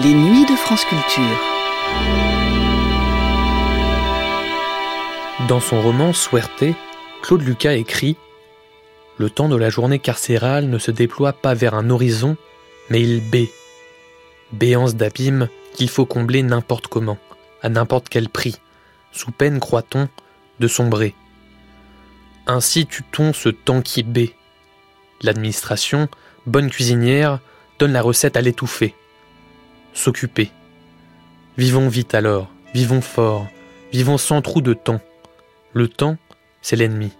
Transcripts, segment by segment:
Les nuits de France Culture. Dans son roman Suerte, Claude Lucas écrit Le temps de la journée carcérale ne se déploie pas vers un horizon, mais il baie. Béance d'abîme qu'il faut combler n'importe comment, à n'importe quel prix, sous peine, croit-on, de sombrer. Ainsi tue-t-on ce temps qui baie. L'administration, bonne cuisinière, donne la recette à l'étouffer s'occuper. Vivons vite alors, vivons fort, vivons sans trou de temps. Le temps, c'est l'ennemi.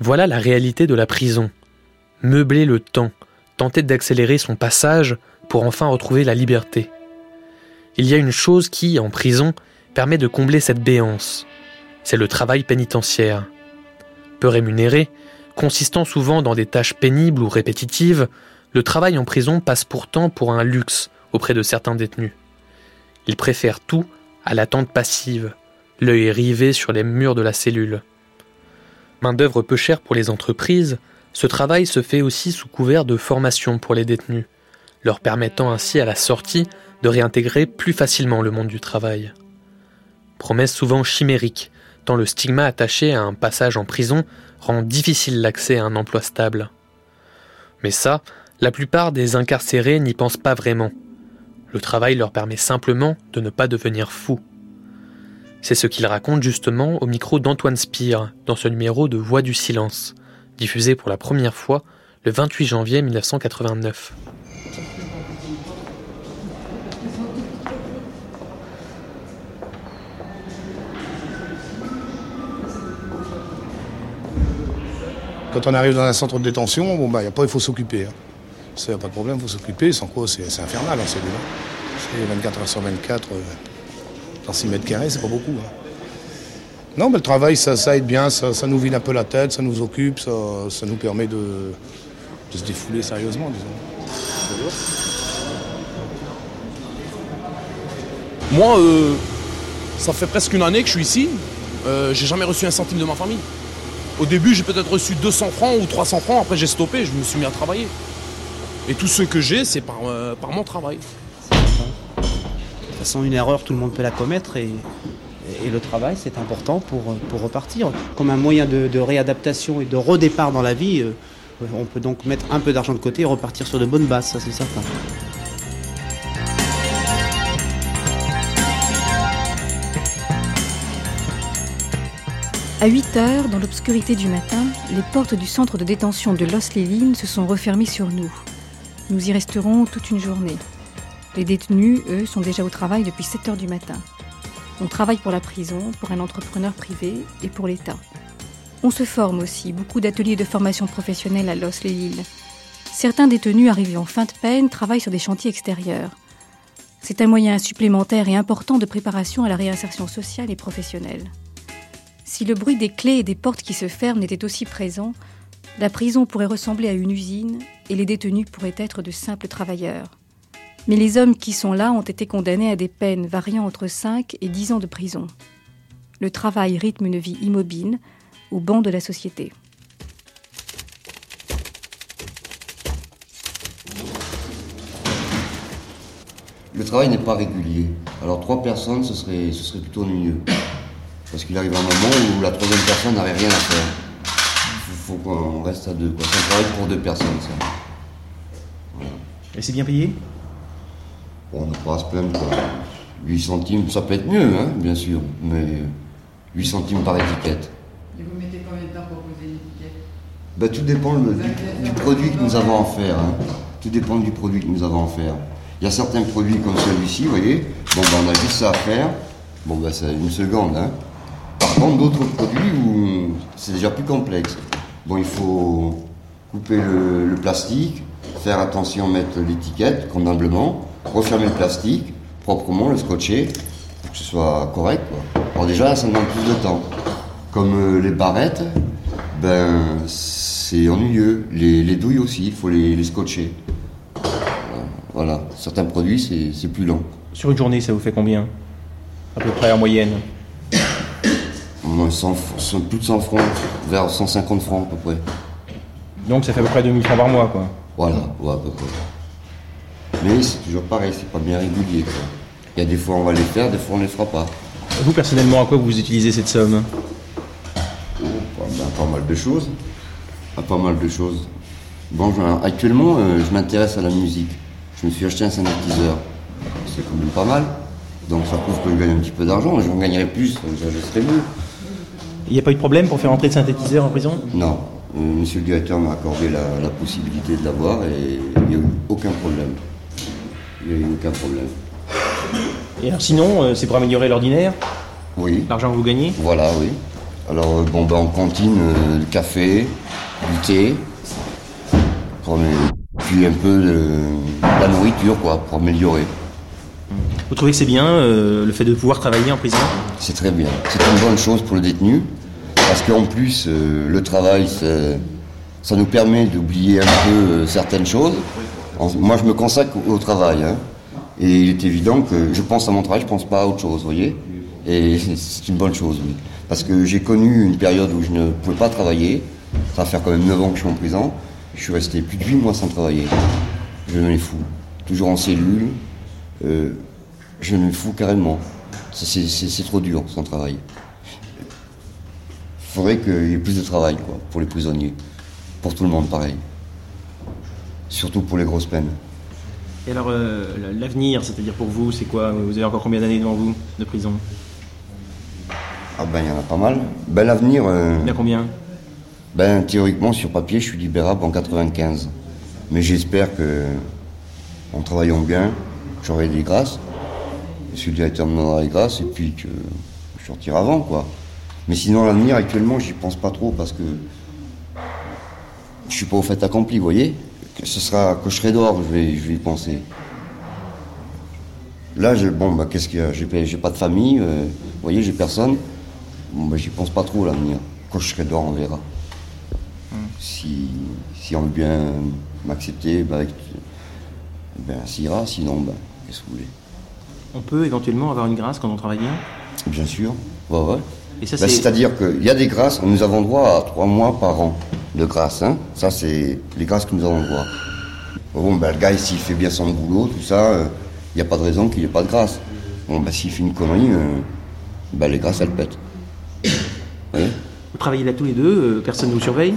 Voilà la réalité de la prison. Meubler le temps, tenter d'accélérer son passage pour enfin retrouver la liberté. Il y a une chose qui, en prison, permet de combler cette béance. C'est le travail pénitentiaire. Peu rémunéré, consistant souvent dans des tâches pénibles ou répétitives, le travail en prison passe pourtant pour un luxe auprès de certains détenus. Ils préfèrent tout à l'attente passive, l'œil rivé sur les murs de la cellule. Main-d'œuvre peu chère pour les entreprises, ce travail se fait aussi sous couvert de formation pour les détenus, leur permettant ainsi à la sortie de réintégrer plus facilement le monde du travail. Promesse souvent chimérique, tant le stigma attaché à un passage en prison rend difficile l'accès à un emploi stable. Mais ça, la plupart des incarcérés n'y pensent pas vraiment. Le travail leur permet simplement de ne pas devenir fous. C'est ce qu'il raconte justement au micro d'Antoine Spire dans ce numéro de Voix du silence, diffusé pour la première fois le 28 janvier 1989. Quand on arrive dans un centre de détention, bon bah, a pas, il faut s'occuper. Hein. A pas de problème, il faut s'occuper. Sans quoi, c'est infernal en cellule. C'est 24 heures sur 24, euh, dans 6 mètres carrés, c'est pas beaucoup. Hein. Non, mais le travail, ça, aide bien, ça, nous vide un peu la tête, ça nous occupe, ça, ça nous permet de, se défouler sérieusement, disons. Moi, euh, ça fait presque une année que je suis ici. Euh, j'ai jamais reçu un centime de ma famille. Au début, j'ai peut-être reçu 200 francs ou 300 francs, après j'ai stoppé, je me suis mis à travailler. Et tout ce que j'ai, c'est par, euh, par mon travail. De toute façon, une erreur, tout le monde peut la commettre et, et le travail, c'est important pour, pour, repartir. Comme un moyen de, réadaptation et de redépart dans la vie, euh, on peut donc mettre un peu d'argent de côté et repartir sur de bonnes bases, ça c'est certain. À 8 heures, dans l'obscurité du matin, les portes du centre de détention de Los Lilines se sont refermées sur nous. Nous y resterons toute une journée. Les détenus, eux, sont déjà au travail depuis 7 heures du matin. On travaille pour la prison, pour un entrepreneur privé et pour l'État. On se forme aussi, beaucoup d'ateliers de formation professionnelle à Los les Certains détenus arrivés en fin de peine travaillent sur des chantiers extérieurs. C'est un moyen supplémentaire et important de préparation à la réinsertion sociale et professionnelle. Si le bruit des clés et des portes qui se ferment était aussi présent, la prison pourrait ressembler à une usine et les détenus pourraient être de simples travailleurs. Mais les hommes qui sont là ont été condamnés à des peines variant entre 5 et 10 ans de prison. Le travail rythme une vie immobile, au banc de la société. Le travail n'est pas régulier. Alors trois personnes, ce serait, plutôt mieux. Parce qu'il arrive un moment où la troisième personne n'avait rien à faire faut qu'on reste à deux. C'est un travail pour deux personnes, ça. Et c'est bien payé? On ne pas à se plaindre. 8 centimes, ça peut être mieux, hein, bien sûr, mais 8 centimes par étiquette. Et vous mettez combien de temps pour poser une étiquette ben, Tout dépend du, produit que nous avons à faire. Hein. Tout dépend du produit que nous avons à faire. Il y a certains produits comme celui-ci, vous voyez. Bon, ben, on a juste ça à faire. Bon, ben, c'est une seconde. Hein. Par contre, d'autres produits où c'est déjà plus complexe. Bon, il faut couper le, plastique, faire attention, mettre l'étiquette convenablement, refermer le plastique proprement, le scotcher, pour que ce soit correct. Alors déjà, ça demande plus de temps. Comme euh, les barrettes, ben c'est ennuyeux. Les, douilles aussi, il faut les, scotcher. Voilà, certains produits, c'est plus long. Sur une journée, ça vous fait combien? À peu près en moyenne? Plus de 100 francs, vers 150 francs à peu près. Donc ça fait à peu près 2000 francs par mois, quoi. Voilà, ouais, à peu près. Mais c'est toujours pareil, c'est pas bien régulier. quoi. Il y a des fois on va les faire, des fois on les fera pas. Vous, personnellement, à quoi vous utilisez cette somme? Oh, pas mal de choses. Ah, pas mal de choses. Bon, je- actuellement, euh, je m'intéresse à la musique. Je me suis acheté un synthétiseur. C'est quand même pas mal. Donc ça prouve que je gagne un petit peu d'argent. J'en gagnerai plus, je serai mieux. Il n'y a pas eu de problème pour faire entrer le synthétiseur en prison? Non. Euh, monsieur le directeur m'a accordé la, la possibilité de l'avoir et il n'y a eu aucun problème. Il n'y a eu aucun problème. Et alors sinon, euh, c'est pour améliorer l'ordinaire? Oui. L'argent que vous gagnez? Voilà, oui. Alors, euh, bon, ben, en cantine, euh, le café, du thé, pour puis un peu de la nourriture, quoi, pour améliorer. Vous trouvez que c'est bien le fait de pouvoir travailler en prison? C'est très bien. C'est une bonne chose pour le détenu, parce qu'en plus, euh, le travail, ça nous permet d'oublier un peu euh, certaines choses. Moi, je me consacre au, travail, hein. et il est évident que je pense à mon travail, je pense pas à autre chose, vous voyez. Et c'est une bonne chose, oui. Parce que j'ai connu une période où je ne pouvais pas travailler. Ça va faire quand même 9 ans que je suis en prison. Je suis resté plus de 8 mois sans travailler. Je me fous. Toujours en cellule. Euh, je me fous carrément. C'est- trop dur sans travail. Il faudrait qu'il y ait plus de travail quoi, pour les prisonniers. Pour tout le monde, pareil. Surtout pour les grosses peines. Et alors, euh, l'avenir, c'est-à-dire pour vous, c'est quoi? Vous avez encore combien d'années devant vous de prison? Ah ben, il y en a pas mal. Ben, l'avenir, euh, Bien combien? ben, théoriquement, sur papier, je suis libérable en 95. Mais j'espère que, en travaillant bien, j'aurai des grâces. Monsieur le directeur me des grâces et puis que je sortirai avant, quoi. Mais sinon, l'avenir, actuellement, j'y pense pas trop parce que je suis pas au fait accompli, vous voyez. Que ce sera, que je serai dehors, je vais, je vais y penser. Là, je, bon, bah, qu'est-ce qu'il y a? J'ai pas- j'ai pas de famille, euh, vous voyez, j'ai personne. Bon, bah, j'y pense pas trop, l'avenir. Quand je serai dehors, on verra. Si, si on veut bien m'accepter, bah, avec- ben, ça ira. Sinon, ben, qu'est-ce que vous voulez? On peut éventuellement avoir une grâce quand on travaille bien Bien sûr. Ouais, ouais. C'est- C'est-à-dire qu'il y a des grâces, nous avons droit à trois mois par an de grâce. Hein. Ça, c'est les grâces que nous avons droit. Bon, ben, le gars, s'il fait bien son boulot, tout ça, il n'y a pas de raison qu'il n'y ait pas de grâce. Bon, ben, s'il fait une connerie, euh, ben, les grâces, elles pètent. Vous travaillez là tous les deux, euh, personne ne vous surveille?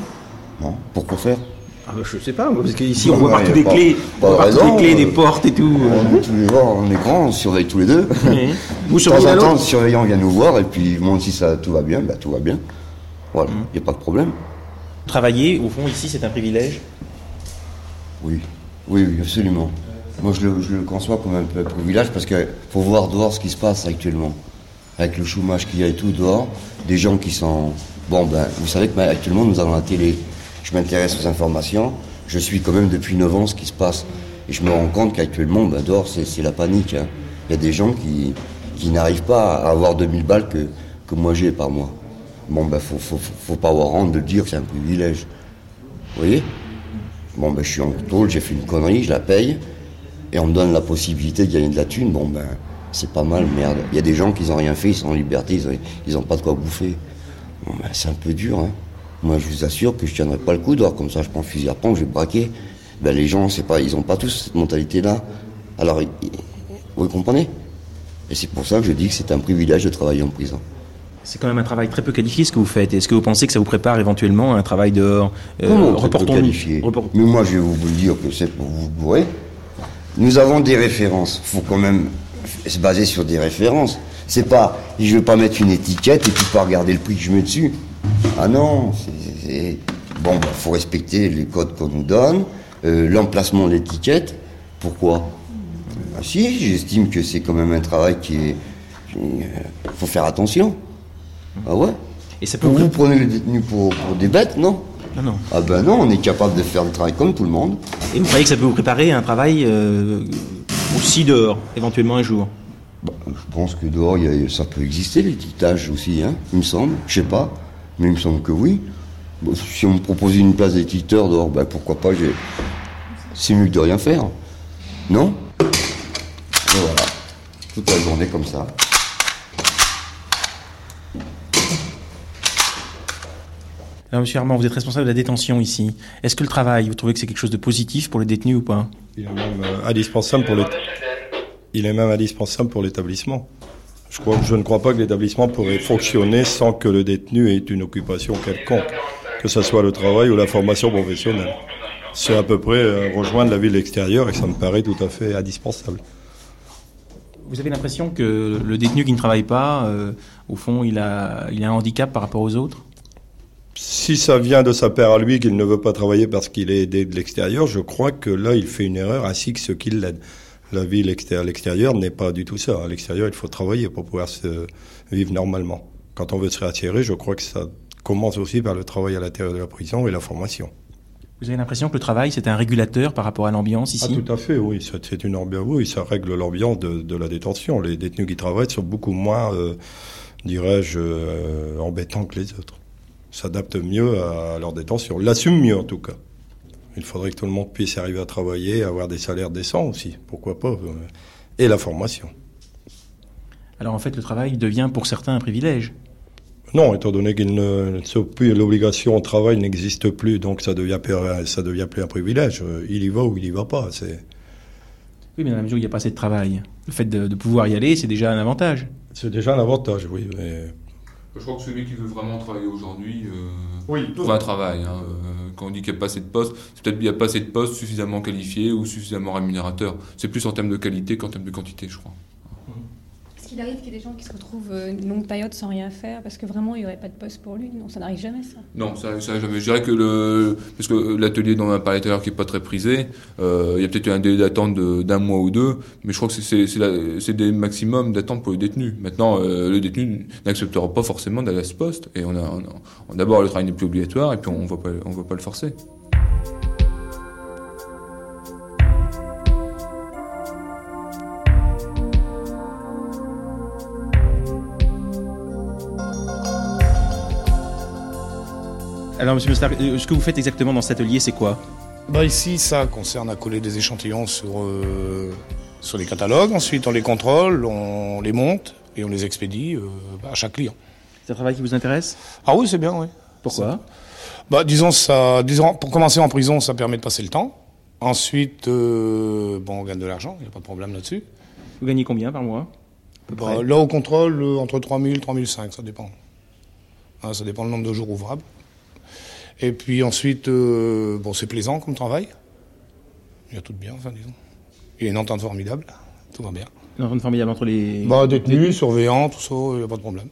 Non Pourquoi faire? Ah bah, Je sais pas, parce qu'ici on voit partout des pas- clés, on voit partout des clés, des euh, portes et tout. On tous les jours, est grands, on surveille tous les deux. Vous De temps en temps, le surveillant vient nous voir et puis bon, si ça tout va bien, bah, tout va bien. Voilà, il n'y a pas de problème. Travailler, au fond, ici, c'est un privilège? Oui, oui, oui, absolument. Moi, je le, je le conçois comme un peu un privilège parce qu'il faut voir dehors ce qui se passe actuellement. Avec le chômage qu'il y a et tout dehors, des gens qui sont... Bon, ben, vous savez que ben, actuellement, nous avons la télé. Je m'intéresse aux informations. Je suis quand même depuis 9 ans ce qui se passe. Et je me rends compte qu'actuellement, ben, dehors, c'est la panique. hein. Il y a des gens qui, qui n'arrivent pas à avoir 2000 balles que, que moi j'ai par mois. Bon, ben, faut, faut, faut, pas avoir honte de dire que c'est un privilège. Vous voyez? Bon, ben, je suis en tôle, j'ai fait une connerie, je la paye, et on me donne la possibilité de gagner de la thune. Bon, ben, c'est pas mal, merde. Il y a des gens qui n'ont rien fait, ils sont en liberté, ils ont, ils ont pas de quoi bouffer. Bon, ben, c'est un peu dur, hein. Moi, je vous assure que je tiendrai pas le coup dehors, comme ça, je prends le fusil à pompe, je vais braquer. Ben, les gens, c'est pas, ils ont pas tous cette mentalité-là. Alors, vous comprenez? Et c'est pour ça que je dis que c'est un privilège de travailler en prison. C'est quand même un travail très peu qualifié ce que vous faites. Est-ce que vous pensez que ça vous prépare éventuellement à un travail dehors? Euh, très peu reportons-nous. qualifié Report- Mais moi, je vais vous le dire que c'est pour vous bourrer. Nous avons des références. faut quand même se baser sur des références. C'est pas, je vais pas mettre une étiquette et puis pas regarder le prix que je mets dessus. Ah non, c'est-. Bon, il faut respecter les codes qu'on nous donne, euh, l'emplacement de l'étiquette. Pourquoi? Ah, Si, j'estime que c'est quand même un travail qui est... Il faut faire attention. Ah ouais? Et ça peut Vous, prenez les détenus pour, pour des bêtes, non? Non, non. ah ben non, on est capable de faire le travail comme tout le monde. Et vous croyez que ça peut vous préparer à un travail euh, aussi dehors, éventuellement un jour? Bah, je pense que dehors, il y a- ça peut exister, l'étiquetage aussi, hein, il me semble. Je sais pas, mais il me semble que oui. Bon, si on me proposait une place d'étiqueteur dehors, ben pourquoi pas, j'ai... c'est mieux que de rien faire. Non? Et voilà, toute la journée comme ça. Alors, monsieur Armand, vous êtes responsable de la détention ici. Est-ce que le travail, vous trouvez que c'est quelque chose de positif pour les détenus ou pas? Il est même euh, indispensable pour l'ét- il est même indispensable pour l'établissement. Je, crois, je ne crois pas que l'établissement pourrait fonctionner sans que le détenu ait une occupation quelconque, que ce soit le travail ou la formation professionnelle. C'est à peu près euh, rejoindre la ville extérieure et ça me paraît tout à fait indispensable. Vous avez l'impression que le détenu qui ne travaille pas, euh, au fond, il a, il a un handicap par rapport aux autres? Si ça vient de sa part à lui qu'il ne veut pas travailler parce qu'il est aidé de l'extérieur, je crois que là, il fait une erreur ainsi que ceux qui l'aident. La vie l'extérieur, l'extérieur n'est pas du tout ça. À l'extérieur, il faut travailler pour pouvoir se vivre normalement. Quand on veut se réattirer, je crois que ça commence aussi par le travail à l'intérieur de la prison et la formation. Vous avez l'impression que le travail, c'est un régulateur par rapport à l'ambiance ici Ah, tout à fait, oui. ça- C'est une ambiance, oui, ça règle l'ambiance de, de la détention. Les détenus qui travaillent sont beaucoup moins, euh, dirais-je, euh, embêtants que les autres. S'adaptent mieux à leur détention. L'assument mieux, en tout cas. Il faudrait que tout le monde puisse arriver à travailler, avoir des salaires décents aussi. Pourquoi pas euh, Et la formation. Alors en fait, le travail devient pour certains un privilège. Non, étant donné qu'il ne, l'obligation au travail n'existe plus, donc ça devient, plus- ça devient plus un privilège. Euh, Il y va ou il y va pas. C'est, Oui, mais dans la mesure où il n'y a pas assez de travail, le fait de, de pouvoir y aller, c'est déjà un avantage. c'est déjà un avantage, oui. mais- Je crois que celui qui veut vraiment travailler aujourd'hui euh, Oui, trouve un travail. hein. Euh, quand on dit qu'il n'y a pas assez de postes, c'est peut-être qu'il n'y a pas assez de postes suffisamment qualifiés ou suffisamment rémunérateurs. C'est plus en termes de qualité qu'en termes de quantité, je crois. Qu'il arrive qu'il y ait des gens qui se retrouvent euh, une longue période sans rien faire parce que vraiment il n'y aurait pas de poste pour lui Non, ça n'arrive jamais ça. Non, ça, ça jamais. Je dirais que le, parce que l'atelier dont on a parlé tout à l'heure qui est pas très prisé, euh, il y a peut-être un délai d'attente d'un mois ou deux, mais je crois que c'est- des maximums d'attente pour le détenu. Maintenant, euh, le détenu n'acceptera pas forcément d'aller à ce poste, et on a, d'abord le travail n'est plus obligatoire, et puis on on va pas le forcer. Alors, monsieur Mostar, euh, ce que vous faites exactement dans cet atelier, c'est quoi Bah ici, ça concerne à coller des échantillons sur, euh, sur les catalogues. Ensuite, on les contrôle, on les monte et on les expédie euh, à chaque client. C'est un travail qui vous intéresse Ah oui, c'est bien, oui. Pourquoi Bah, disons, ça, disons, pour commencer en prison, ça permet de passer le temps. Ensuite, euh, bon, on gagne de l'argent, il n'y a pas de problème là-dessus. Vous gagnez combien par mois Bah, là, au contrôle, entre 3000 et 3005, ça dépend. Hein, ça dépend le nombre de jours ouvrables. Et puis ensuite, euh, bon, c'est plaisant comme travail. Il y a tout de bien, enfin, disons. Il y a une entente formidable, tout va bien. Une entente formidable entre les... Bah, détenus, surveillants, tout ça, il n'y a pas de problème.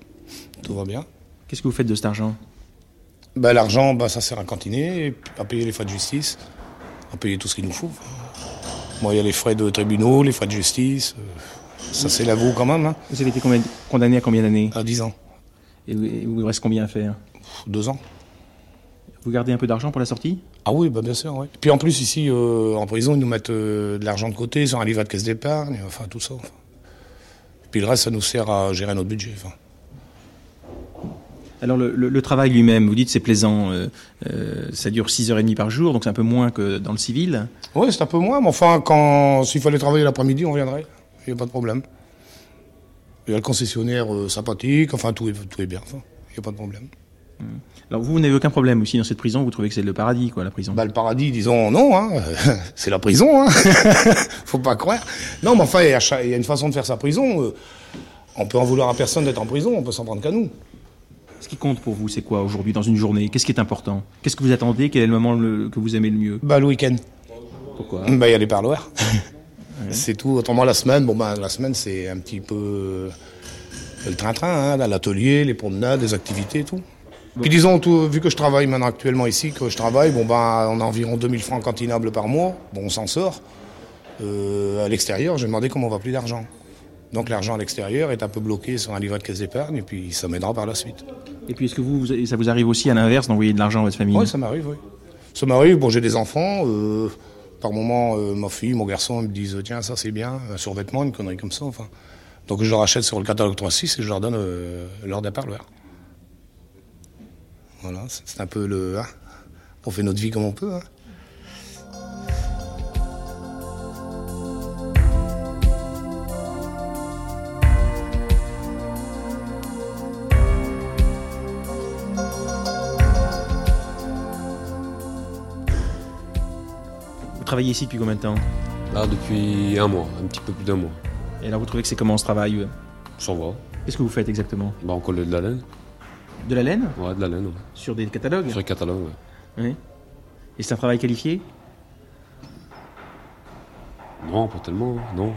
Tout va bien. Qu'est-ce que vous faites de cet argent? Bah, l'argent, bah, ça sert à cantiner, à payer les frais de justice, à payer tout ce qu'il nous faut. Bon, il y a les frais de tribunaux, les frais de justice. euh, ça, c'est l'avoue quand même, hein. Vous avez été condamné à combien d'années? À 10 ans. Et il vous reste combien à faire? Deux ans. Vous gardez un peu d'argent pour la sortie? Ah oui, bah bien sûr, oui. Puis en plus, ici, euh, en prison, ils nous mettent euh, de l'argent de côté sur un livret de caisse d'épargne, enfin, tout ça. enfin. Puis le reste, ça nous sert à gérer notre budget. Enfin. Alors le, le- le travail lui-même, vous dites c'est plaisant, euh, euh, ça dure 6h30 par jour, donc c'est un peu moins que dans le civil? Oui, c'est un peu moins, mais enfin, quand s'il fallait travailler l'après-midi, on viendrait. Il n'y a pas de problème. Il y a le concessionnaire euh, sympathique, enfin, tout est, tout est bien. enfin. Il n'y a pas de problème. Alors vous, vous n'avez aucun problème aussi dans cette prison, vous trouvez que c'est le paradis, quoi, la prison? Bah, le paradis, disons, non, hein. c'est la prison, hein. faut pas croire. Non, mais enfin, il y, a y une façon de faire sa prison. euh, On peut en vouloir à personne d'être en prison, on peut s'en prendre qu'à nous. Ce qui compte pour vous, c'est quoi aujourd'hui dans une journée? Qu'est-ce qui est important? Qu'est-ce que vous attendez? Quel est le moment le- que vous aimez le mieux? Bah, le week-end. Pourquoi? Bah, il y a les parloirs. C'est tout. Autrement, la semaine, bon, bah, la semaine, c'est un petit peu euh, le train-train, hein, l'atelier, les promenades, les activités et tout. Puis disons, tout, vu que je travaille maintenant actuellement ici, que je travaille, bon, bah, on a environ 2000 francs cantinables par mois. Bon, on s'en sort. Euh, à l'extérieur, j'ai demandé comment on va plus d'argent. Donc l'argent à l'extérieur est un peu bloqué sur un livret de caisse d'épargne et puis ça m'aidera par la suite. Et puis est-ce que vous, vous- ça vous arrive aussi à l'inverse d'envoyer de l'argent à votre famille? Oui, ça m'arrive, oui. Ça m'arrive, bon, j'ai des enfants. euh, par moment, euh, ma fille, mon garçon, ils me disent tiens, ça c'est bien, un survêtement, une connerie comme ça. Enfin. Donc je leur achète sur le catalogue 3.6 et je leur donne euh, leur d'un parloir. Voilà, c'est un peu le. hein, on fait notre vie comme on peut. hein. Vous travaillez ici depuis combien de temps? Là, depuis un mois, un petit peu plus d'un mois. Et alors vous trouvez que c'est comment ce travail euh? Ça va. Qu'est-ce que vous faites exactement? Bah, on colle de la laine. De la laine Ouais, de la laine, ouais. Sur des catalogues Sur les catalogues, ouais. Oui. Et c'est un travail qualifié Non, pas tellement, non.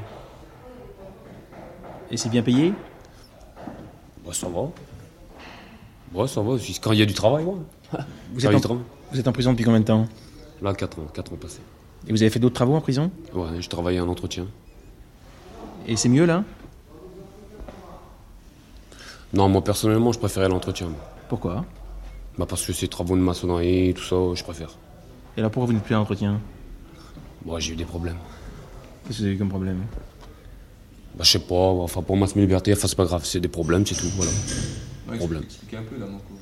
Et c'est bien payé Bah, ça va. Ouais, ça va. Quand il y a du travail, ouais. êtes, en, travail. vous êtes en prison depuis combien de temps Là, 4 ans, 4 ans passés. Et vous avez fait d'autres travaux en prison Ouais, je travaillais en entretien. Et c'est mieux là Non, moi, personnellement, je préférais l'entretien. Pourquoi? Bah, parce que c'est travaux de maçonnerie, tout ça, je préfère. Et alors pourquoi vous n'êtes plus à l'entretien? Moi, j'ai eu des problèmes. Qu'est-ce que vous avez eu comme problème? Bah, je sais pas, enfin, pour moi, c'est mes libertés, enfin, c'est pas grave, c'est des problèmes, c'est tout, voilà. Problème. Expliquez un peu là, mon cours.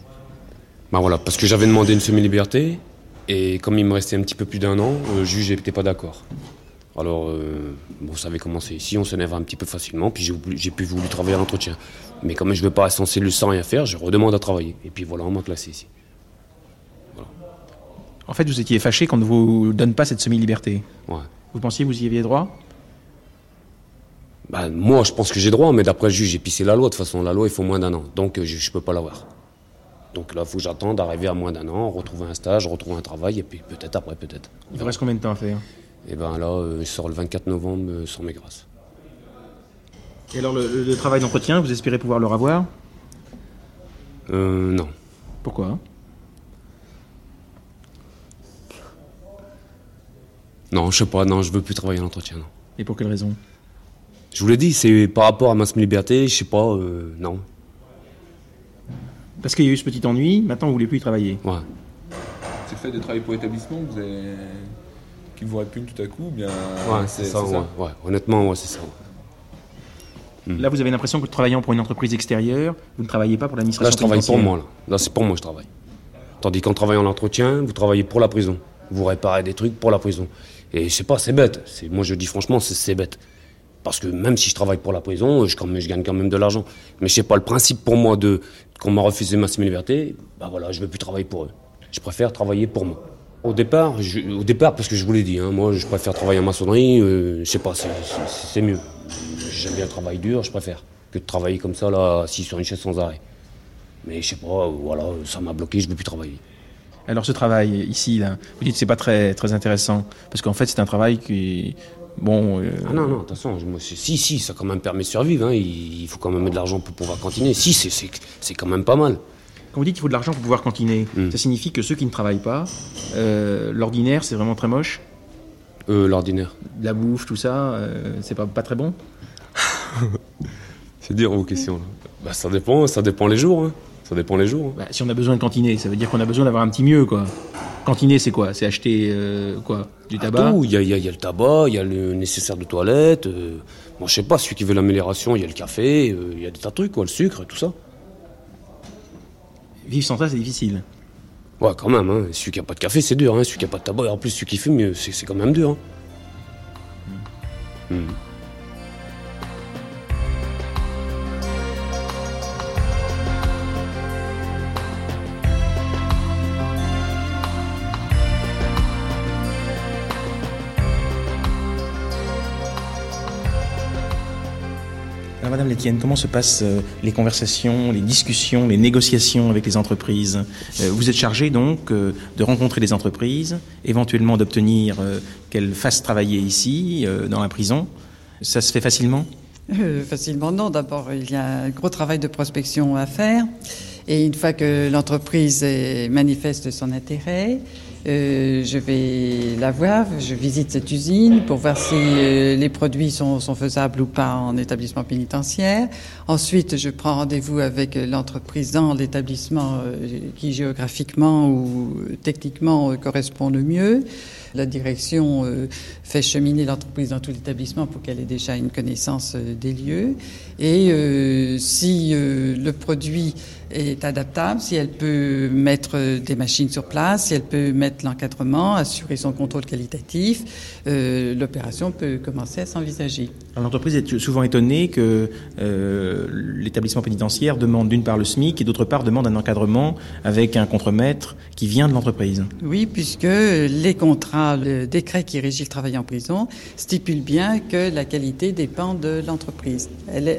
Bah voilà, parce que j'avais demandé une semi-liberté, et comme il me restait un petit peu plus d'un an, le juge n'était pas d'accord. Alors, euh, bon, ça avait commencé ici, on s'énerve un petit peu facilement, puis j'ai j'ai pu voulu travailler à l'entretien. Mais comme je ne veux pas en cellule sans rien faire, je redemande à travailler. Et puis voilà, on m'a classé ici. En fait, vous étiez fâché qu'on ne vous donne pas cette semi-liberté. Ouais. Vous pensiez que vous y aviez droit? Bah, moi, je pense que j'ai droit, mais d'après le juge, puis c'est la loi, de toute façon, la loi, il faut moins d'un an. Donc, euh, je ne peux pas l'avoir. Donc là, il faut que j'attende d'arriver à moins d'un an, retrouver un stage, retrouver un travail, et puis peut-être après, peut-être. Il vous reste combien de temps à faire? Et ben là, euh, je sors le 24 novembre euh, sur mes grâces. Et alors le, le travail d'entretien, vous espérez pouvoir le revoir? Euh, non. Pourquoi? Non, je sais pas, non, je veux plus travailler en entretien, non. Et pour quelle raison? Je vous l'ai dit, c'est par rapport à ma semi-liberté, je sais pas, euh, non. Parce qu'il y a eu ce petit ennui, maintenant vous voulez plus y travailler. Ouais. C'est le fait de travailler pour l'établissement que vous avez... qui vous répugne tout à coup ou bien... Ouais, c'est ça, ouais, ouais. Honnêtement, ouais, c'est ça. ouais. Là, vous avez l'impression que travaillant pour une entreprise extérieure, vous ne travaillez pas pour l'administration Là, je travaille pour moi, là. Là, c'est pour moi que je travaille. Tandis qu'en travaillant en entretien, vous travaillez pour la prison. Vous réparez des trucs pour la prison. Et je sais pas, c'est bête. C'est, moi, je dis franchement, c'est, bête. Parce que même si je travaille pour la prison, je, quand même- je gagne quand même de l'argent. Mais je sais pas, le principe pour moi de qu'on m'a refusé ma semi-liberté, bah voilà, je veux plus travailler pour eux. Je préfère travailler pour moi. Au départ, je- au départ, parce que je vous l'ai dit, hein, moi, je préfère travailler en maçonnerie. euh, je sais pas, c'est, mieux. J'aime bien le travail dur, je préfère que de travailler comme ça là, assis sur une chaise sans arrêt. Mais je sais pas, euh, voilà, ça m'a bloqué, je veux plus travailler. Alors ce travail ici, là, vous dites que c'est pas très, très intéressant, parce qu'en fait c'est un travail qui... Bon... euh, Ah non, non, attention, moi, c'est- si, si, ça quand même permis de survivre, hein, il, il faut quand même mettre de l'argent pour pouvoir continuer. Si, c'est quand même pas mal. Quand vous dites qu'il faut de l'argent pour pouvoir continuer, Hmm. ça signifie que ceux qui ne travaillent pas, euh, l'ordinaire c'est vraiment très moche Euh, l'ordinaire. De La bouffe, tout ça, euh, c'est pas, pas très bon C'est dur vos questions. Là. Bah, ça dépend, ça dépend les jours. hein. Ça dépend les jours. hein. Bah, Si on a besoin de cantiner, ça veut dire qu'on a besoin d'avoir un petit mieux, quoi. Cantiner, c'est quoi? C'est acheter, euh, quoi? Du tabac? Tout, il y y y a le tabac, il y a le nécessaire de toilette. euh, bon, je sais pas, celui qui veut l'amélioration, il y a le café, euh, il y a des tas de trucs, quoi, le sucre, tout ça. Vivre sans ça, c'est difficile. Ouais, quand même, hein. celui qui a pas de café, c'est dur. Hein. Celui qui a pas de tabac, et en plus, celui qui fume, c'est, quand même dur. hein. Hmm. Alors, Madame Létienne, comment se passent euh, les conversations, les discussions, les négociations avec les entreprises? Euh, Vous êtes chargé donc euh, de rencontrer les entreprises, éventuellement d'obtenir qu'elles fassent travailler ici, dans la prison. Ça se fait facilement? Facilement, non. D'abord, il y a un gros travail de prospection à faire. Et une fois que l'entreprise est- manifeste son intérêt, euh, je vais la voir, je visite cette usine pour voir si euh, les produits sont, faisables ou pas en établissement pénitentiaire. Ensuite, je prends rendez-vous avec l'entreprise dans l'établissement euh, qui géographiquement ou techniquement euh, correspond le mieux. La direction euh, fait cheminer l'entreprise dans tout l'établissement pour qu'elle ait déjà une connaissance euh, des lieux. Et euh, si euh, le produit est adaptable, si elle peut mettre euh, des machines sur place, si elle peut mettre l'encadrement, assurer son contrôle qualitatif, euh, l'opération peut commencer à s'envisager. L'entreprise est souvent étonnée que euh, l'établissement pénitentiaire demande d'une part le SMIC et d'autre part demande un encadrement avec un contremaître qui vient de l'entreprise. Oui, puisque les contrats le décret qui régit le travail en prison stipule bien que la qualité dépend de l'entreprise.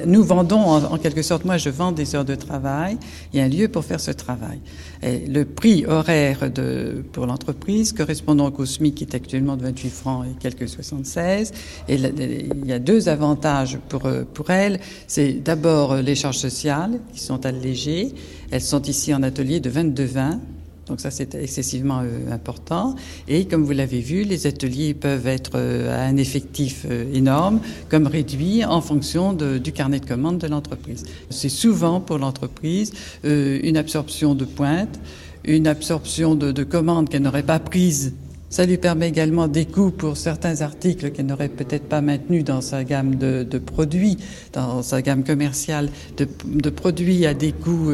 Nous vendons, en, quelque sorte, moi je vends des heures de travail et un lieu pour faire ce travail. Et le prix horaire de, pour l'entreprise correspond donc au SMIC qui est actuellement de 28 francs et quelques 76. Et il y a deux avantages pour, pour elle. C'est d'abord les charges sociales qui sont allégées. Elles sont ici en atelier de 22-20 donc ça, c'est excessivement euh, important. Et comme vous l'avez vu, les ateliers peuvent être euh, à un effectif euh, énorme, comme réduit en fonction du carnet de commandes de l'entreprise. C'est souvent pour l'entreprise une absorption de pointe, une absorption de, de commandes qu'elle n'aurait pas prises ça lui permet également des coûts pour certains articles qu'elle n'aurait peut-être pas maintenus dans sa gamme de, produits, dans sa gamme commerciale, de, produits à des coûts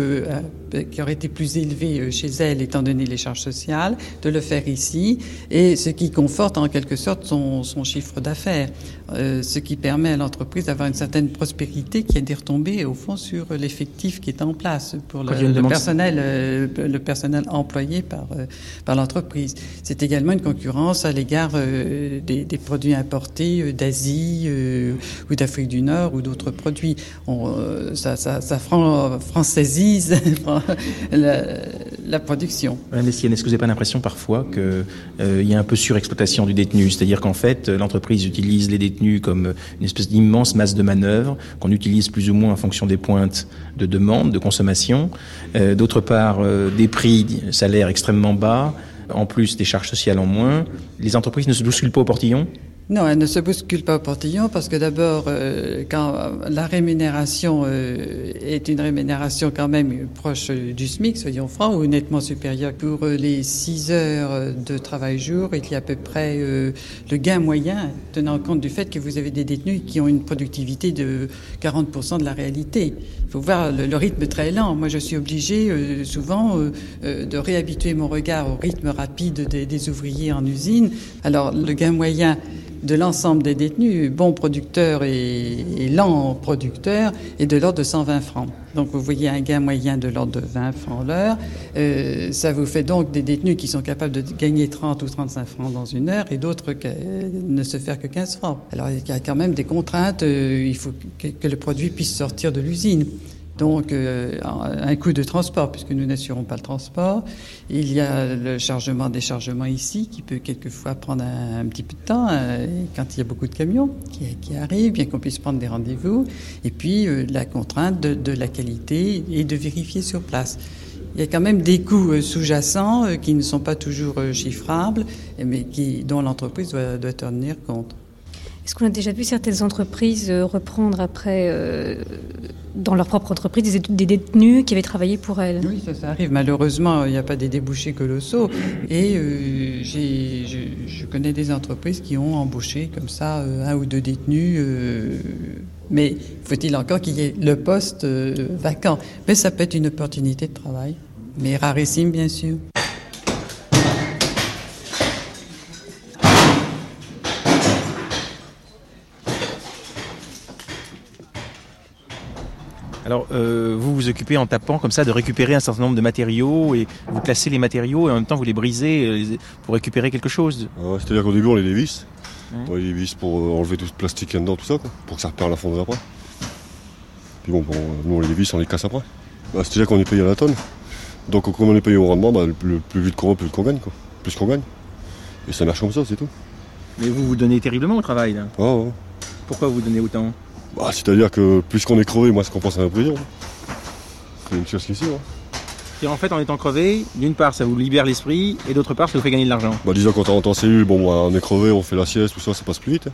qui auraient été plus élevés euh, chez elle, étant donné les charges sociales, de le faire ici, et ce qui conforte en quelque sorte son, son chiffre d'affaires, euh, ce qui permet à l'entreprise d'avoir une certaine prospérité qui a des retombées au fond sur l'effectif qui est en place pour le, le personnel, euh, le personnel employé par, par l'entreprise. C'est également une concurrence à l'égard euh, des, des, produits importés euh, d'Asie euh, ou d'Afrique du Nord ou d'autres produits. On, ça, ça, ça fran francaisise la, production. Madame est-ce que vous n'avez pas l'impression parfois qu'il y a un peu surexploitation du détenu? C'est-à-dire qu'en fait, l'entreprise utilise les détenus comme une espèce d'immense masse de manœuvre qu'on utilise plus ou moins en fonction des pointes de demande, de consommation. D'autre part, des prix, salaires extrêmement bas, en plus des charges sociales en moins, les entreprises ne se bousculent pas au portillon? Non, elle ne se bouscule pas au portillon parce que d'abord, euh, quand la rémunération euh, est une rémunération quand même proche du SMIC, soyons francs, ou nettement supérieure. Pour les 6 heures de travail jour, il y a à peu près euh, le gain moyen, tenant compte du fait que vous avez des détenus qui ont une productivité de 40% de la réalité. Il faut voir le, rythme très lent. Moi, je suis obligé souvent de réhabituer mon regard au rythme rapide des ouvriers en usine. Alors, le gain moyen de l'ensemble des détenus, bons producteurs et, lents producteurs, est de l'ordre de 120 francs. Donc vous voyez un gain moyen de l'ordre de 20 francs l'heure. Euh, ça vous fait donc des détenus qui sont capables de gagner 30 ou 35 francs dans une heure et d'autres qui ne se faire que 15 francs. Alors il y a quand même des contraintes. Euh, il faut que le produit puisse sortir de l'usine. Donc, euh, un coût de transport, puisque nous n'assurons pas le transport. Il y a le chargement, déchargement ici, qui peut quelquefois prendre un, petit peu de temps, euh, quand il y a beaucoup de camions qui, arrivent, bien qu'on puisse prendre des rendez-vous. Et puis, euh, la contrainte de, la qualité et de vérifier sur place. Il y a quand même des coûts sous-jacents qui ne sont pas toujours chiffrables, mais qui, dont l'entreprise doit tenir compte. Est-ce qu'on a déjà vu certaines entreprises reprendre après, euh, dans leur propre entreprise, des, détenus qui avaient travaillé pour elles? Oui, ça, ça, arrive. Malheureusement, il n'y a pas des débouchés colossaux. Et euh, je, je, connais des entreprises qui ont embauché comme ça euh, un ou deux détenus. Euh, mais faut-il encore qu'il y ait le poste euh, vacant? Mais ça peut être une opportunité de travail. Mais rarissime, bien sûr. Alors, euh, vous vous occupez en tapant comme ça de récupérer un certain nombre de matériaux et vous classez les matériaux et en même temps vous les brisez euh, pour récupérer quelque chose. C'est-à-dire qu'au début on les dévisse. Mmh. On les dévisse pour euh, enlever tout ce plastique qu'il y a dedans, tout ça, quoi, pour que ça repère la fonderie après. Puis bon, bon, nous on les dévisse, on les casse après. Bah, C'est-à-dire qu'on est payé à la tonne. Donc comme on est payé au rendement, bah, le, plus, plus vite qu'on va, plus qu'on gagne. Quoi. Plus qu'on gagne. Et ça marche comme ça, c'est tout. Mais vous vous donnez terriblement au travail là Ah ouais. Pourquoi vous donnez autant? Bah, C'est-à-dire que plus qu'on est crevé, moins ce qu'on pense à la prison. C'est une chose qu'ici. Et en fait, en étant crevé, d'une part, ça vous libère l'esprit, et d'autre part, ça vous fait gagner de l'argent. Bah, disons, quand on rentre en cellule, bon, bah, on est crevé, on fait la sieste, tout ça, ça passe plus vite.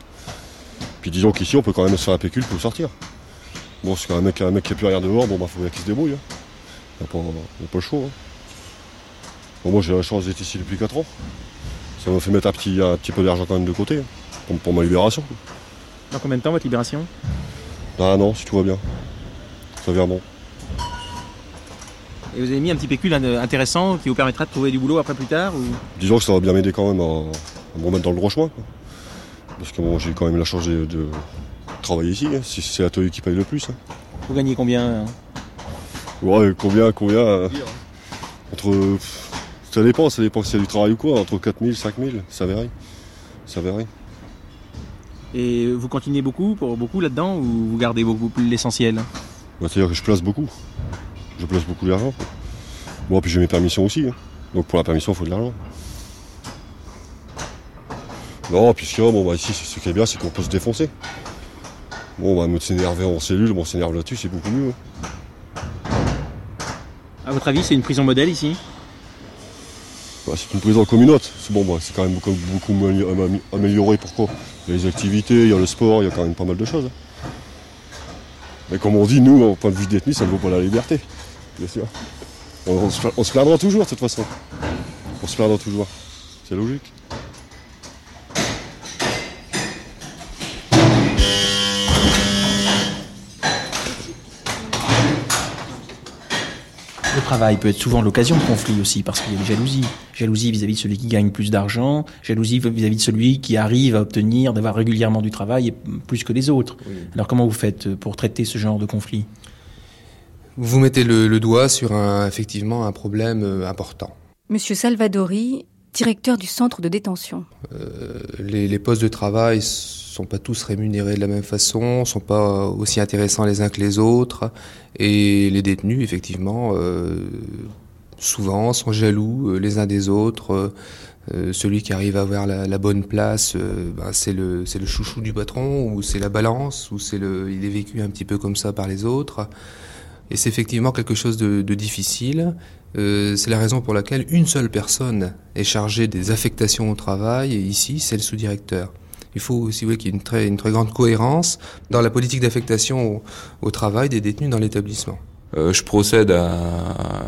Puis disons qu'ici, on peut quand même se faire un pécule pour sortir. Bon, c'est un mec, un mec qui n'a plus rien dehors, bon, bah, faut bien qu'il se débrouille. Il n'y a, pas le choix. Hein. Bon, moi, j'ai la chance d'être ici depuis 4 ans. Ça m'a fait mettre un petit, un petit peu d'argent quand même de côté, pour, pour ma libération. Dans combien de temps votre libération? Ah non, si tout va bien. Ça vient bon. Et vous avez mis un petit pécule intéressant qui vous permettra de trouver du boulot après plus tard ou... Disons que ça va bien m'aider quand même à, à, me remettre dans le droit chemin. Quoi. Parce que bon, j'ai quand même la chance de, de travailler ici, hein, si c'est l'atelier qui paye le plus. Hein. Vous gagnez combien hein? Ouais, combien, combien Entre. Ça dépend, ça dépend si c'est du travail ou quoi, entre 4000, 5000, ça varie. Ça varie. Et vous continuez beaucoup, pour beaucoup là-dedans, ou vous gardez beaucoup plus l'essentiel? Bah, C'est-à-dire que je place beaucoup. Je place beaucoup d'argent. Bon, puis j'ai mes permissions aussi. hein. Donc pour la permission, il faut de l'argent. Non, puis ce bon, bah, ici, ce qui est bien, c'est qu'on peut se défoncer. Bon, bah, me s'énerver en cellule, bon, s'énerve là-dessus, c'est beaucoup mieux. hein. À votre avis, c'est une prison modèle ici? Bah, c'est une prison comme une autre. C'est bon, bah, c'est quand même beaucoup, beaucoup amé- amé- amélioré. Pourquoi? Il y a les activités, il y a le sport, il y a quand même pas mal de choses. hein. Mais comme on dit, nous, en point de vue détenu, ça ne vaut pas la liberté. Bien sûr. On, se, on se plaindra toujours, de toute façon. On se plaindra toujours. C'est logique. Travail peut être souvent l'occasion de conflits aussi, parce qu'il y a des jalousies. Jalousie vis-à-vis de celui qui gagne plus d'argent, jalousie vis-à-vis de celui qui arrive à obtenir, d'avoir régulièrement du travail et plus que les autres. Alors comment vous faites pour traiter ce genre de conflit? Vous mettez le, le doigt sur un, effectivement un problème euh, important. Monsieur Salvadori, directeur du centre de détention. Euh, les, postes de travail sont pas tous rémunérés de la même façon, sont pas aussi intéressants les uns que les autres, et les détenus, effectivement, euh, souvent sont jaloux euh, les uns des autres. Celui qui arrive à avoir la, bonne place, ben, c'est le le chouchou du patron, ou c'est la balance, ou c'est le il est vécu un petit peu comme ça par les autres. Et c'est effectivement quelque chose de, de difficile. Euh, c'est la raison pour laquelle une seule personne est chargée des affectations au travail, et ici, c'est le sous-directeur. Il faut, si vous voulez, qu'il y ait une très, une très grande cohérence dans la politique d'affectation au, au travail des détenus dans l'établissement. Euh, je procède à,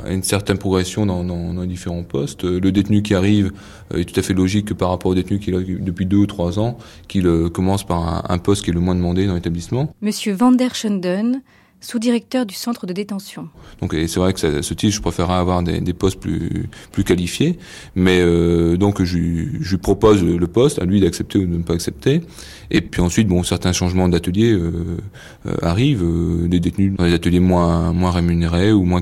à une certaine progression dans, dans, dans les différents postes. Euh, Le détenu qui arrive est tout à fait logique que par rapport au détenu qui est là depuis deux ou trois ans, qu'il commence par un, un poste qui est le moins demandé dans l'établissement. Monsieur Van der Schunden, sous-directeur du centre de détention. Donc et c'est vrai que ça- à ce titre, je préférerais avoir des, des postes plus plus qualifiés, mais euh, donc je, lui- je lui propose le poste, à lui d'accepter ou de ne pas accepter. Et puis ensuite, bon, certains changements d'atelier euh, euh, arrivent. euh, des détenus dans les ateliers moins moins rémunérés ou moins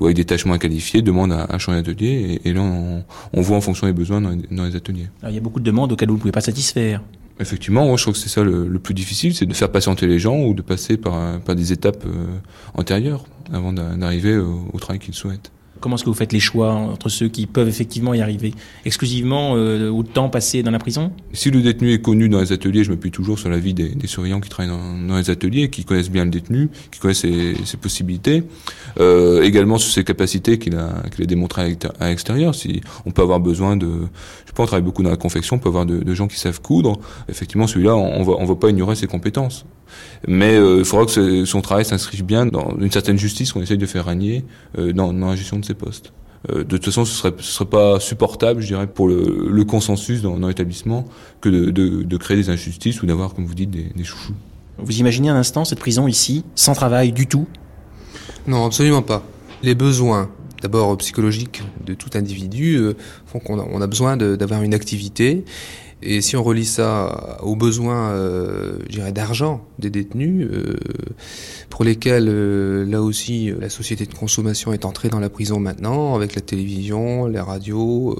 ou avec des tâches moins qualifiées demandent à, à changer d'atelier. Et, et là, on, on voit en fonction des besoins dans les, dans les ateliers. Alors, Il y a beaucoup de demandes auxquelles vous ne pouvez pas satisfaire. Effectivement, moi je trouve que c'est ça le, plus difficile, c'est de faire patienter les gens ou de passer par, par des étapes euh, antérieures avant d'a- d'arriver au travail qu'ils souhaitent. Comment est-ce que vous faites les choix entre ceux qui peuvent effectivement y arriver Exclusivement euh, au temps passé dans la prison? Si le détenu est connu dans les ateliers, je m'appuie toujours sur l'avis des, des surveillants qui travaillent dans, les ateliers, qui connaissent bien le détenu, qui connaissent ses, possibilités, euh, également sur ses capacités qu'il a, qu'il a démontrées à l'exté- à l'extérieur. Si on peut avoir besoin de, je pense, on travaille beaucoup dans la confection, on peut avoir de, gens qui savent coudre. Effectivement, celui-là, on, on va pas ignorer ses compétences. Mais euh, il faudra que ce- son travail s'inscrive bien dans une certaine justice qu'on essaye de faire régner euh, dans, dans la gestion de ses postes. Euh, de toute façon, ce serait, ce serait pas supportable, je dirais, pour le, le consensus dans, dans l'établissement que de, de, de créer des injustices ou d'avoir, comme vous dites, des, des chouchous. Vous imaginez un instant cette prison ici, sans travail du tout? Non, absolument pas. Les besoins, d'abord psychologiques de tout individu, euh, font qu'on a, on a besoin d'avoir une activité. Et si on relie ça aux besoins, euh, d'argent des détenus, euh, pour lesquels, euh, là aussi, la société de consommation est entrée dans la prison maintenant, avec la télévision,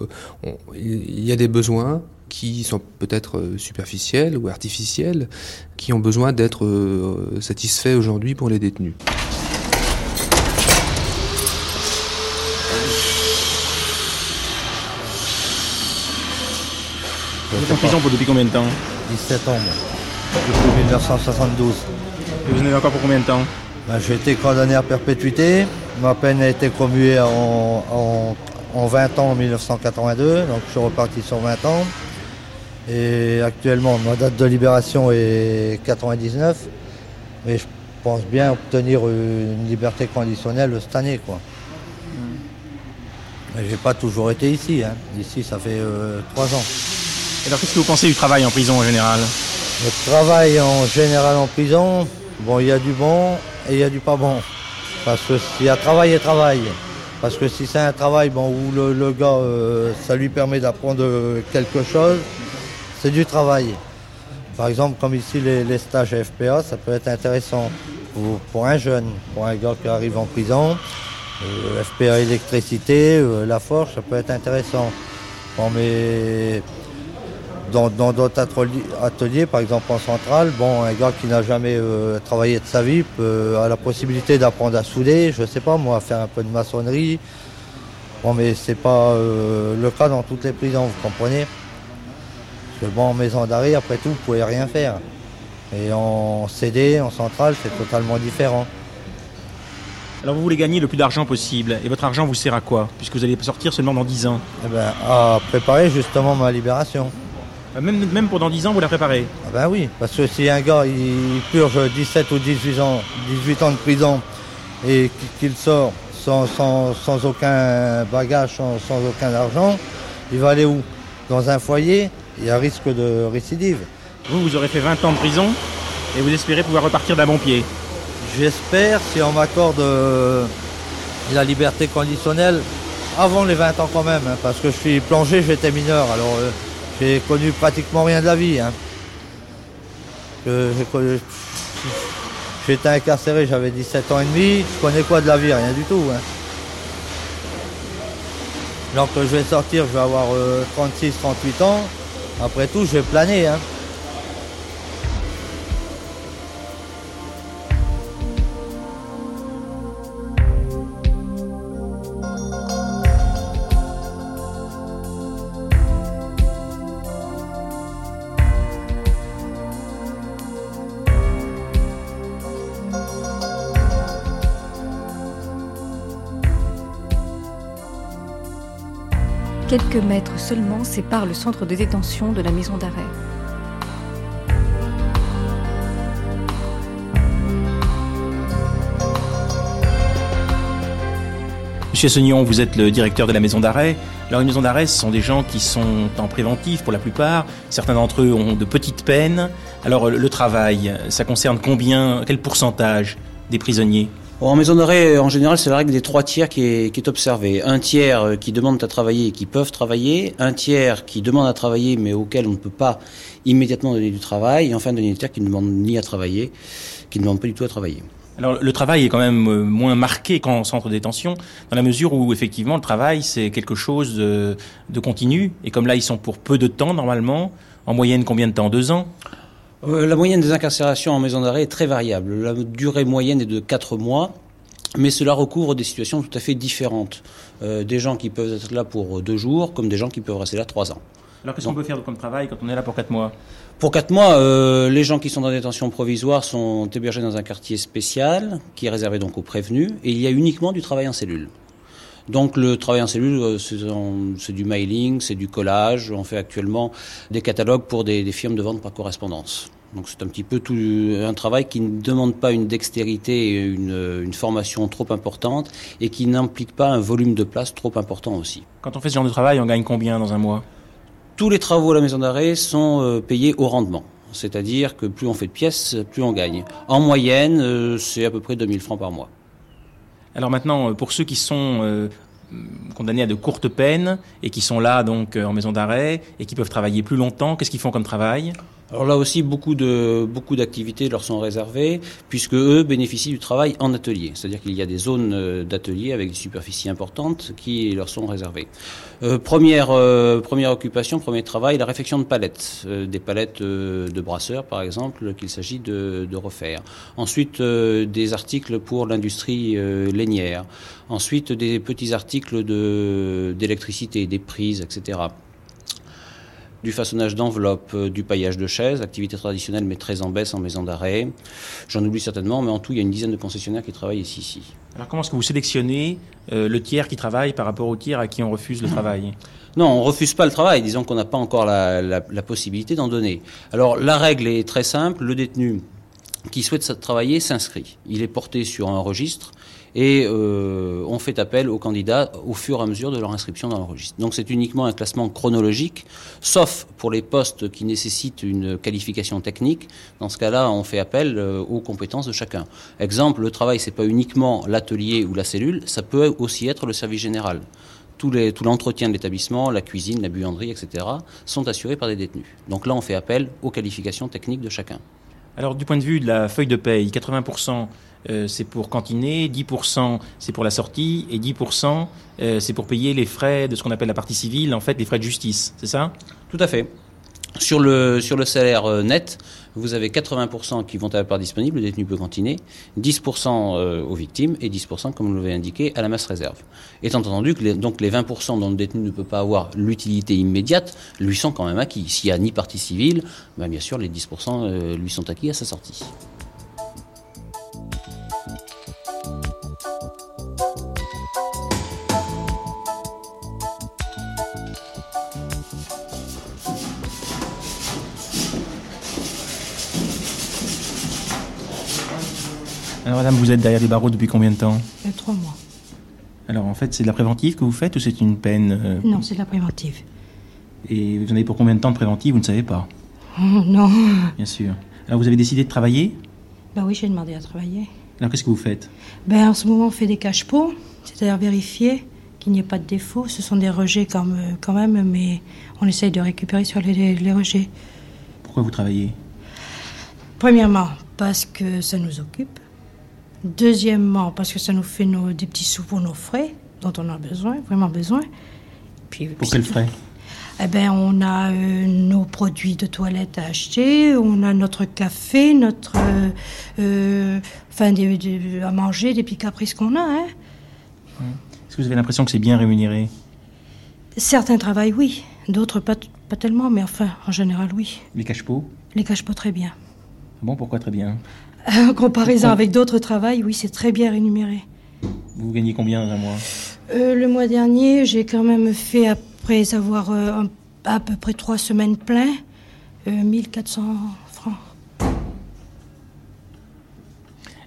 euh, on- il y a des besoins qui sont peut-être superficiels ou artificiels, qui ont besoin d'être satisfaits aujourd'hui pour les détenus. Vous êtes en prison pour depuis combien de temps 17 ans, moi. Depuis 1972. Et vous en avez encore pour combien de temps Ben, J'ai été condamné à perpétuité. Ma peine a été commuée en, en, en 20 ans en 1982, donc je suis reparti sur 20 ans. Et actuellement, ma date de libération est 99. Mais je pense bien obtenir une liberté conditionnelle cette année. Quoi. Mais j'ai pas toujours été ici. Hein. Ici, ça fait euh, 3 ans. Alors qu'est-ce que vous pensez du travail en prison en général? Le travail en général en prison, bon, il y a du bon et il y a du pas bon. Parce que s'il y a travail et travail. Parce que si c'est un travail bon, où le, gars, euh, ça lui permet d'apprendre quelque chose, c'est du travail. Par exemple, comme ici, les, stages FPA, ça peut être intéressant pour, un jeune, pour un gars qui arrive en prison. Euh, FPA électricité, euh, la forge, ça peut être intéressant. Bon, mais dans dans d'autres ateliers, ateliers, par exemple en centrale, bon, un gars qui n'a jamais euh, travaillé de sa vie peut, a la possibilité d'apprendre à souder, je sais pas moi, à faire un peu de maçonnerie. Bon, mais c'est pas euh, le cas dans toutes les prisons, vous comprenez Parce que bon, en maison d'arrêt, après tout, vous pouvez rien faire. Et en CD, en centrale, c'est totalement différent. Alors vous voulez gagner le plus d'argent possible, et votre argent vous sert à quoi? Puisque vous allez sortir seulement dans 10 ans. Eh ben, à préparer justement ma libération. Euh, Même, même pour dans 10 ans, vous la préparez Ah ben oui, parce que si un gars il purge 17 ou 18 ans, 18 ans de prison et qu'il sort sans, sans, sans aucun bagage, sans, sans aucun argent, il va aller où? Dans un foyer, il y a risque de récidive. Vous, vous aurez fait 20 ans de prison, et vous espérez pouvoir repartir d'un bon pied. J'espère, si on m'accorde euh, la liberté conditionnelle, avant les 20 ans quand même, hein, parce que je suis plongé, j'étais mineur, alors euh, j'ai connu pratiquement rien de la vie. hein. J'étais incarcéré, j'avais 17 ans et demi, je connais quoi de la vie? Rien du tout. hein. Que je vais sortir, je vais avoir 36, 38 ans, après tout, je vais planer. hein. Quelques mètres seulement séparent le centre de détention de la maison d'arrêt. Monsieur Sognon, vous êtes le directeur de la maison d'arrêt. Alors une maison d'arrêt, ce sont des gens qui sont en préventif pour la plupart. Certains d'entre eux ont de petites peines. Alors le travail, ça concerne combien, quel pourcentage des prisonniers? En maison d'arrêt, en général, c'est la règle des trois tiers qui est, observée. Un tiers euh, qui demandent à travailler et qui peuvent travailler, un tiers qui demandent à travailler mais auquel on ne peut pas immédiatement donner du travail, et enfin un dernier tiers qui ne demande ni à travailler, qui ne demande pas du tout à travailler. Alors le travail est quand même euh, moins marqué qu'en centre de détention, dans la mesure où effectivement le travail c'est quelque chose de continu, et comme là ils sont pour peu de temps normalement, en moyenne combien de temps? Deux ans? Euh, la moyenne des incarcérations en maison d'arrêt est très variable. La durée moyenne est de 4 mois, mais cela recouvre des situations tout à fait différentes. Euh, des gens qui peuvent être là pour deux jours, comme des gens qui peuvent rester là trois ans. Alors qu'est-ce qu'on peut faire comme travail quand on est là pour quatre mois? Pour quatre mois, euh, les gens qui sont en détention provisoire sont hébergés dans un quartier spécial, qui est réservé donc aux prévenus, et il y a uniquement du travail en cellule. Donc le travail en cellule, euh, c'est du mailing, c'est du collage. On fait actuellement des catalogues pour des, des firmes de vente par correspondance. Donc c'est un petit peu tout un travail qui ne demande pas une dextérité et une, une formation trop importante et qui n'implique pas un volume de place trop important aussi. Quand on fait ce genre de travail, on gagne combien dans un mois? Tous les travaux à la maison d'arrêt sont euh, payés au rendement. C'est-à-dire que plus on fait de pièces, plus on gagne. En moyenne, euh, c'est à peu près 2000 francs par mois. Alors maintenant, euh, pour ceux qui sont euh, condamnés à de courtes peines et qui sont là donc euh, en maison d'arrêt et qui peuvent travailler plus longtemps, qu'est-ce qu'ils font comme travail? Alors là aussi, beaucoup de beaucoup d'activités leur sont réservées, puisque eux bénéficient du travail en atelier. C'est-à-dire qu'il y a des zones euh, d'atelier avec des superficies importantes qui leur sont réservées. Euh, première euh, première occupation, premier travail, la réfection de palettes, des palettes de brasseurs par exemple qu'il s'agit de, refaire. Ensuite, des articles pour l'industrie lainière. Ensuite, des petits articles de d'électricité, des prises, etc du façonnage d'enveloppes, euh, du paillage de chaises, activité traditionnelle mais très en baisse en maison d'arrêt. J'en oublie certainement, mais en tout, il y a une dizaine de concessionnaires qui travaillent ici. ici. Alors comment est-ce que vous sélectionnez euh, le tiers qui travaille par rapport au tiers à qui on refuse le travail? Non, on refuse pas le travail. Disons qu'on n'a pas encore la, la- la possibilité d'en donner. Alors la règle est très simple. Le détenu qui souhaite travailler s'inscrit. Il est porté sur un registre et euh, on fait appel aux candidats au fur et à mesure de leur inscription dans le registre. Donc c'est uniquement un classement chronologique, sauf pour les postes qui nécessitent une qualification technique. Dans ce cas-là, on fait appel euh, aux compétences de chacun. Exemple, le travail, c'est pas uniquement l'atelier ou la cellule, ça peut aussi être le service général les- tout l'entretien de l'établissement, la cuisine, la buanderie, etc., sont assurés par des détenus. Donc là, on fait appel aux qualifications techniques de chacun. Alors du point de vue de la feuille de paye, 80% euh, c'est pour cantiner, 10% c'est pour la sortie et 10% euh, c'est pour payer les frais de ce qu'on appelle la partie civile, en fait les frais de justice, c'est ça? Tout à fait. Sur le, salaire euh, net, vous avez 80% qui vont à la part disponible, le détenu peut cantiner, 10% euh, aux victimes et 10%, comme vous l'avez indiqué, à la masse réserve. Étant entendu que les, donc les 20% dont le détenu ne peut pas avoir l'utilité immédiate lui sont quand même acquis. S'il n'y a ni partie civile, ben bien sûr les 10% euh, lui sont acquis à sa sortie. Alors madame, vous êtes derrière les barreaux depuis combien de temps Euh, trois mois. Alors en fait, c'est de la préventive que vous faites ou c'est une peine euh, Non, c'est de la préventive. Et vous en avez pour combien de temps de préventive Vous ne savez pas, Oh, non. bien sûr. Alors vous avez décidé de travailler Ben oui, j'ai demandé à travailler. Alors qu'est-ce que vous faites Ben en ce moment, on fait des cache-pots, c'est-à-dire vérifier qu'il n'y ait pas de défaut. Ce sont des rejets quand même, quand même mais on essaye de récupérer sur les, les- les rejets. Pourquoi vous travaillez Premièrement, parce que ça nous occupe. Deuxièmement, parce que ça nous fait nos, des petits sous pour nos frais, dont on a besoin, vraiment besoin. Puis, Pour quels frais? Eh ben, on a euh, nos produits de toilette à acheter, on a notre café, notre, euh, euh, enfin, des- des- à manger, des petits caprices qu'on a. Hein. Est-ce que vous avez l'impression que c'est bien rémunéré? Certains travaillent, oui, d'autres pas, pas tellement, mais enfin, en général, oui. Les cache-pots? Les cache pas très bien. Bon, pourquoi très bien? En comparaison avec d'autres travails, oui, c'est très bien rémunéré. Vous gagnez combien dans un mois? Euh, le mois dernier, j'ai quand même fait, après avoir euh, à peu près trois semaines plein, euh, 1400 francs.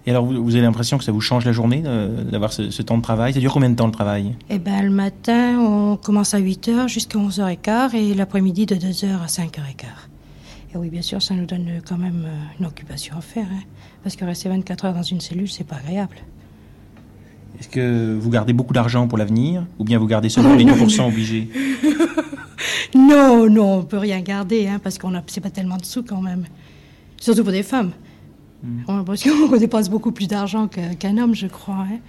Et alors vous, vous avez l'impression que ça vous change la journée euh, d'avoir ce, ce temps de travail? Ça dure combien de temps le travail? Eh ben, le matin, on commence à 8h jusqu'à 11h15 et l'après-midi de 2h à 5h15. Et oui, bien sûr, ça nous donne euh, quand même euh, une occupation à faire. hein. Parce que rester 24 heures dans une cellule, c'est pas agréable. Est-ce que vous gardez beaucoup d'argent pour l'avenir ou bien vous gardez seulement les 10% obligés Non, non, on peut rien garder, hein, parce qu'on a, c'est pas tellement de sous quand même. Surtout pour des femmes. On- Parce qu'on dépense beaucoup plus d'argent qu'un homme, je crois. hein.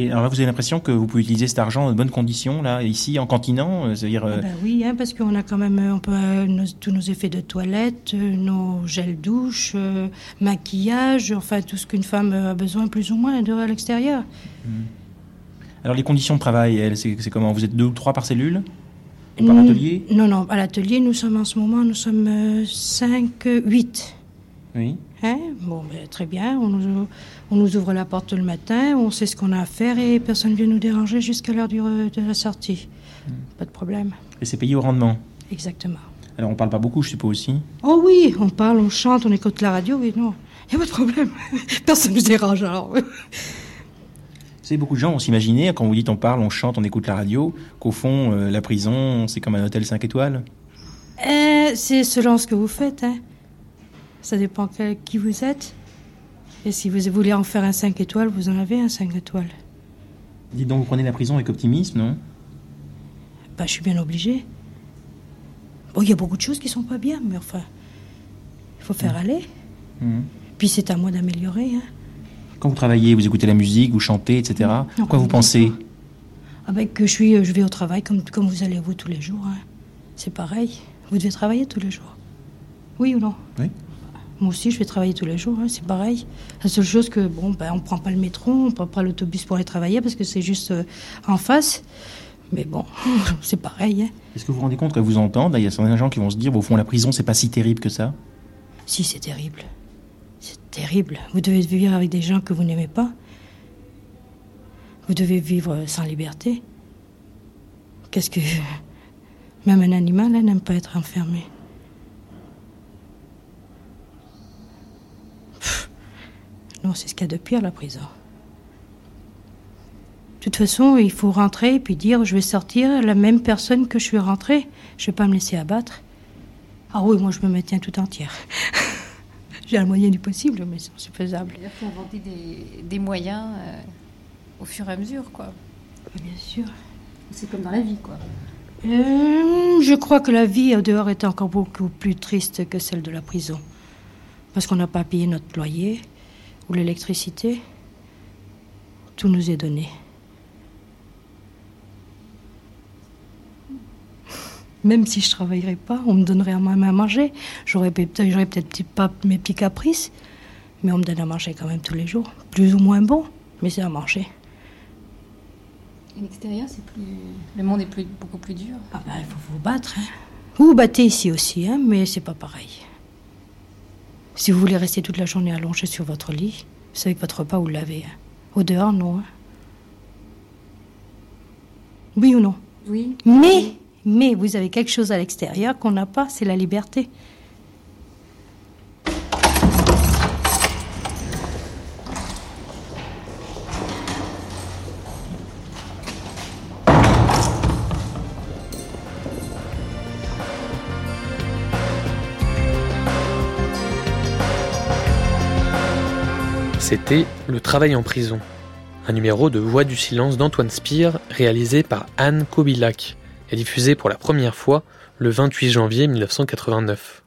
Et alors là, vous avez l'impression que vous pouvez utiliser cet argent dans de bonnes conditions, là, ici, en cantinant euh, C'est-à-dire, euh, Ah ben oui, hein, parce qu'on a quand même euh, on peut, nos- tous nos effets de toilette, nos gels douche, euh, maquillage, enfin tout ce qu'une femme a besoin plus ou moins de, à l'extérieur. alors les conditions de travail, elles, c'est c'est comment? Vous êtes deux ou trois par cellule? Et par atelier? Non, non, à l'atelier, nous sommes en ce moment, nous sommes 5, 8. Oui. Hein? Bon, ben, très bien, on nous, on nous ouvre la porte le matin, on sait ce qu'on a à faire et personne ne vient nous déranger jusqu'à l'heure de la sortie. Pas de problème, Et c'est payé au rendement? exactement. Alors on parle pas beaucoup, je suppose aussi. Oh oui, on parle, on chante, on écoute la radio, oui, non, il n'y a pas de problème. Personne ne nous dérange alors. Vous savez, beaucoup de gens vont s'imaginer, quand vous dites on parle, on chante, on écoute la radio, qu'au fond, euh, la prison, c'est comme un hôtel 5 étoiles? Euh, c'est selon ce que vous faites, hein. Ça dépend qui vous êtes. Et si vous voulez en faire un 5 étoiles, vous en avez un 5 étoiles. Dites donc, vous prenez la prison avec optimisme, non? Bah, je suis bien obligée. Bon, il y a beaucoup de choses qui sont pas bien, mais enfin, il faut faire aller. Mhm. Puis c'est à moi d'améliorer. Hein. Quand vous travaillez, vous écoutez la musique, vous chantez, etc. Non, Quoi vous pensez? Avec que je suis, euh, je vais au travail comme, comme vous allez vous tous les jours. hein. C'est pareil. Vous devez travailler tous les jours. Oui ou non? Oui. Moi aussi, je vais travailler tous les jours. hein, c'est pareil. La seule chose que bon, ben, on prend pas le métro, on prend pas l'autobus pour aller travailler parce que c'est juste euh, en face. Mais bon, c'est pareil. Hein. Est-ce que vous vous rendez compte qu'à vous entendre, il y a certains gens qui vont se dire, bon, au fond, la prison, c'est pas si terrible que ça? Si, c'est terrible. C'est terrible. Vous devez vivre avec des gens que vous n'aimez pas. Vous devez vivre sans liberté. Qu'est-ce que. Même un animal hein, n'aime pas être enfermé. Non, c'est ce qu'il y a de pire, la prison. De toute façon, il faut rentrer et puis dire je vais sortir la même personne que je suis rentrée. Je vais pas me laisser abattre. Ah oui, moi je me maintiens tout entière. J'ai un moyen du possible, mais c'est c'est faisable. Il faut inventer des, des moyens euh, au fur et à mesure, quoi. Bien sûr. C'est comme dans la vie, quoi. Euh, je crois que la vie au dehors est encore beaucoup plus triste que celle de la prison. Parce qu'on n'a pas payé notre loyer ou l'électricité. Tout nous est donné. Même si je travaillerais pas, on me donnerait à même à manger. J'aurais peut-être, j'aurais peut-être pas mes petits caprices, mais on me donne à manger quand même tous les jours. Plus ou moins bon, mais c'est à manger. Et l'extérieur, c'est plus. Le monde est plus, beaucoup plus dur. Ah ben, il faut vous battre. Hein. Vous vous battez ici aussi, hein, mais c'est pas pareil. Si vous voulez rester toute la journée allongé sur votre lit, vous savez que votre repas, vous l'avez. Hein. Au dehors, non. Hein. Oui ou non? Oui. Mais, mais vous avez quelque chose à l'extérieur qu'on n'a pas, c'est la liberté. C'était Le travail en prison, un numéro de Voix du silence d'Antoine Spire réalisé par Anne Kobilac et diffusé pour la première fois le 28 janvier 1989.